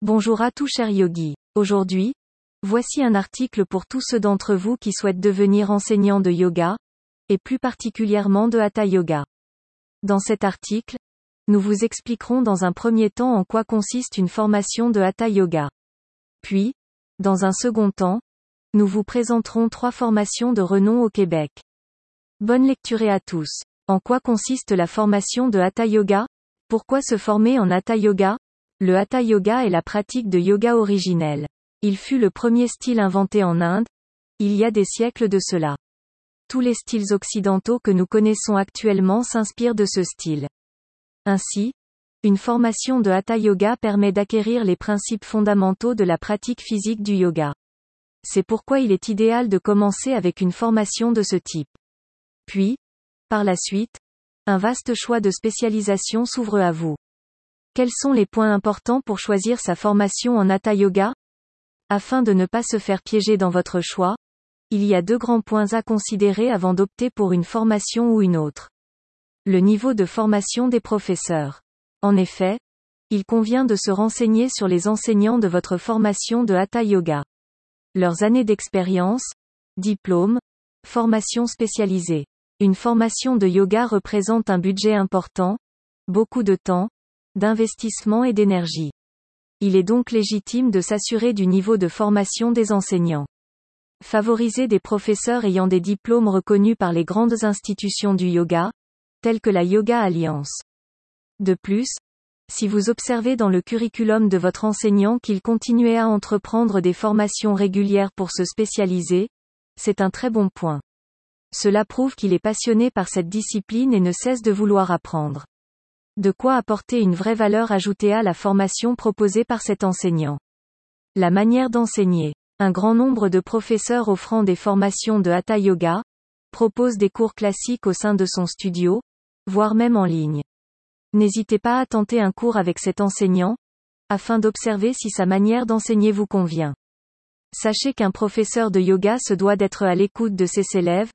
Bonjour à tous chers yogis. Aujourd'hui, voici un article pour tous ceux d'entre vous qui souhaitent devenir enseignants de yoga, et plus particulièrement de Hatha Yoga. Dans cet article, nous vous expliquerons dans un premier temps en quoi consiste une formation de Hatha Yoga. Puis, dans un second temps, nous vous présenterons trois formations de renom au Québec. Bonne lecture à tous. En quoi consiste la formation de Hatha Yoga? Pourquoi se former en Hatha Yoga? Le Hatha Yoga est la pratique de yoga originelle. Il fut le premier style inventé en Inde, il y a des siècles de cela. Tous les styles occidentaux que nous connaissons actuellement s'inspirent de ce style. Ainsi, une formation de Hatha Yoga permet d'acquérir les principes fondamentaux de la pratique physique du yoga. C'est pourquoi il est idéal de commencer avec une formation de ce type. Puis, par la suite, un vaste choix de spécialisation s'ouvre à vous. Quels sont les points importants pour choisir sa formation en Hatha Yoga? Afin de ne pas se faire piéger dans votre choix, il y a deux grands points à considérer avant d'opter pour une formation ou une autre. Le niveau de formation des professeurs. En effet, il convient de se renseigner sur les enseignants de votre formation de Hatha Yoga. Leurs années d'expérience, diplômes, formation spécialisée. Une formation de yoga représente un budget important, beaucoup de temps, d'investissement et d'énergie. Il est donc légitime de s'assurer du niveau de formation des enseignants. Favoriser des professeurs ayant des diplômes reconnus par les grandes institutions du yoga, telles que la Yoga Alliance. De plus, si vous observez dans le curriculum de votre enseignant qu'il continuait à entreprendre des formations régulières pour se spécialiser, c'est un très bon point. Cela prouve qu'il est passionné par cette discipline et ne cesse de vouloir apprendre. De quoi apporter une vraie valeur ajoutée à la formation proposée par cet enseignant. La manière d'enseigner. Un grand nombre de professeurs offrant des formations de Hatha Yoga proposent des cours classiques au sein de son studio, voire même en ligne. N'hésitez pas à tenter un cours avec cet enseignant, afin d'observer si sa manière d'enseigner vous convient. Sachez qu'un professeur de yoga se doit d'être à l'écoute de ses élèves,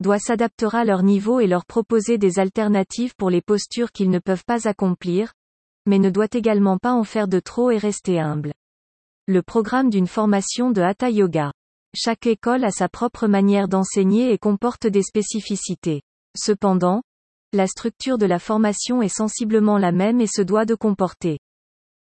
doit s'adaptera à leur niveau et leur proposer des alternatives pour les postures qu'ils ne peuvent pas accomplir, mais ne doit également pas en faire de trop et rester humble. Le programme d'une formation de Hatha Yoga. Chaque école a sa propre manière d'enseigner et comporte des spécificités. Cependant, la structure de la formation est sensiblement la même et se doit de comporter.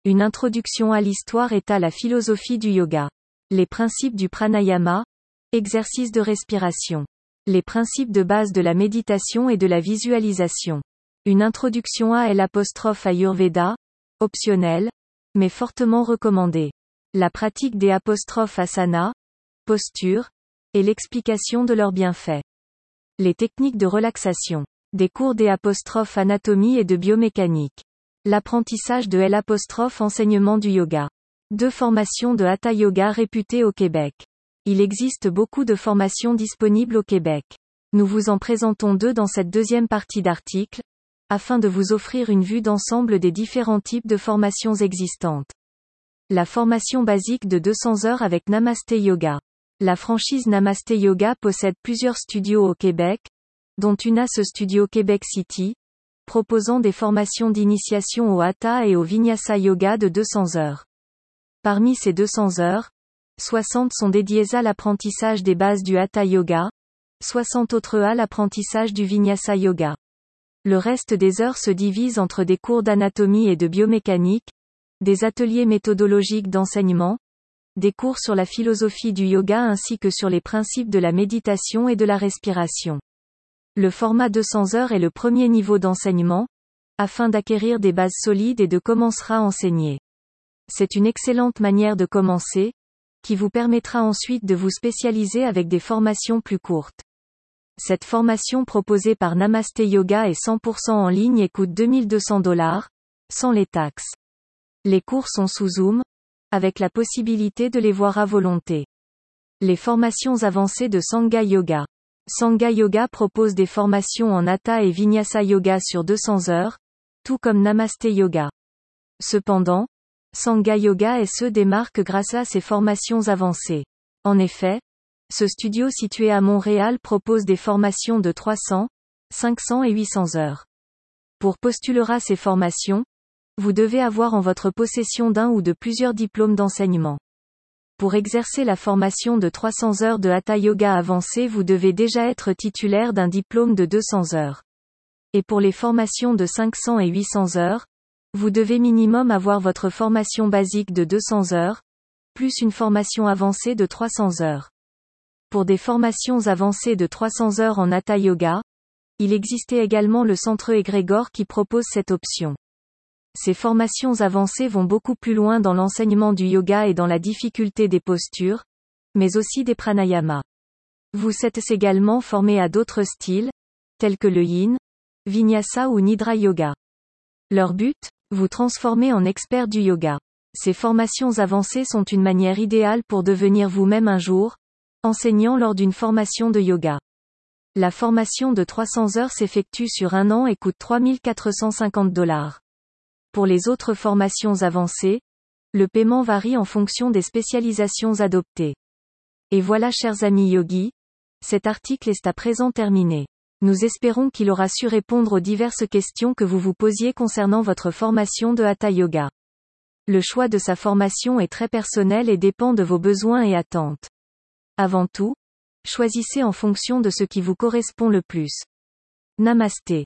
Une introduction à l'histoire et à la philosophie du yoga. Les principes du pranayama, exercice de respiration. Les principes de base de la méditation et de la visualisation. Une introduction à l'apostrophe Ayurveda, optionnelle, mais fortement recommandée. La pratique des apostrophes asana, posture, et l'explication de leurs bienfaits. Les techniques de relaxation. Des cours des apostrophes anatomie et de biomécanique. L'apprentissage de L enseignement du yoga. Deux formations de Hatha Yoga réputées au Québec. Il existe beaucoup de formations disponibles au Québec. Nous vous en présentons deux dans cette deuxième partie d'article, afin de vous offrir une vue d'ensemble des différents types de formations existantes. La formation basique de 200 heures avec Namaste Yoga. La franchise Namaste Yoga possède plusieurs studios au Québec, dont une à ce studio Québec City, proposant des formations d'initiation au Hatha et au Vinyasa Yoga de 200 heures. Parmi ces 200 heures, 60 sont dédiées à l'apprentissage des bases du Hatha Yoga, 60 autres à l'apprentissage du Vinyasa Yoga. Le reste des heures se divise entre des cours d'anatomie et de biomécanique, des ateliers méthodologiques d'enseignement, des cours sur la philosophie du yoga ainsi que sur les principes de la méditation et de la respiration. Le format 200 heures est le premier niveau d'enseignement, afin d'acquérir des bases solides et de commencer à enseigner. C'est une excellente manière de commencer, qui vous permettra ensuite de vous spécialiser avec des formations plus courtes. Cette formation proposée par Namaste Yoga est 100% en ligne et coûte 2200 dollars, sans les taxes. Les cours sont sous Zoom, avec la possibilité de les voir à volonté. Les formations avancées de Sangha Yoga. Sangha Yoga propose des formations en Hatha et Vinyasa Yoga sur 200 heures, tout comme Namaste Yoga. Cependant, Sangha Yoga SE démarque grâce à ses formations avancées. En effet, ce studio situé à Montréal propose des formations de 300, 500 et 800 heures. Pour postulera ces formations, vous devez avoir en votre possession d'un ou de plusieurs diplômes d'enseignement. Pour exercer la formation de 300 heures de Hatha Yoga avancé vous devez déjà être titulaire d'un diplôme de 200 heures. Et pour les formations de 500 et 800 heures, vous devez minimum avoir votre formation basique de 200 heures, plus une formation avancée de 300 heures. Pour des formations avancées de 300 heures en Hatha Yoga, il existait également le centre Egrégor qui propose cette option. Ces formations avancées vont beaucoup plus loin dans l'enseignement du yoga et dans la difficulté des postures, mais aussi des pranayamas. Vous êtes également formé à d'autres styles, tels que le yin, vinyasa ou nidra yoga. Leur but, vous transformer en expert du yoga. Ces formations avancées sont une manière idéale pour devenir vous-même un jour, enseignant lors d'une formation de yoga. La formation de 300 heures s'effectue sur un an et coûte 3450 dollars. Pour les autres formations avancées, le paiement varie en fonction des spécialisations adoptées. Et voilà chers amis yogis, cet article est à présent terminé. Nous espérons qu'il aura su répondre aux diverses questions que vous vous posiez concernant votre formation de Hatha Yoga. Le choix de sa formation est très personnel et dépend de vos besoins et attentes. Avant tout, choisissez en fonction de ce qui vous correspond le plus. Namasté.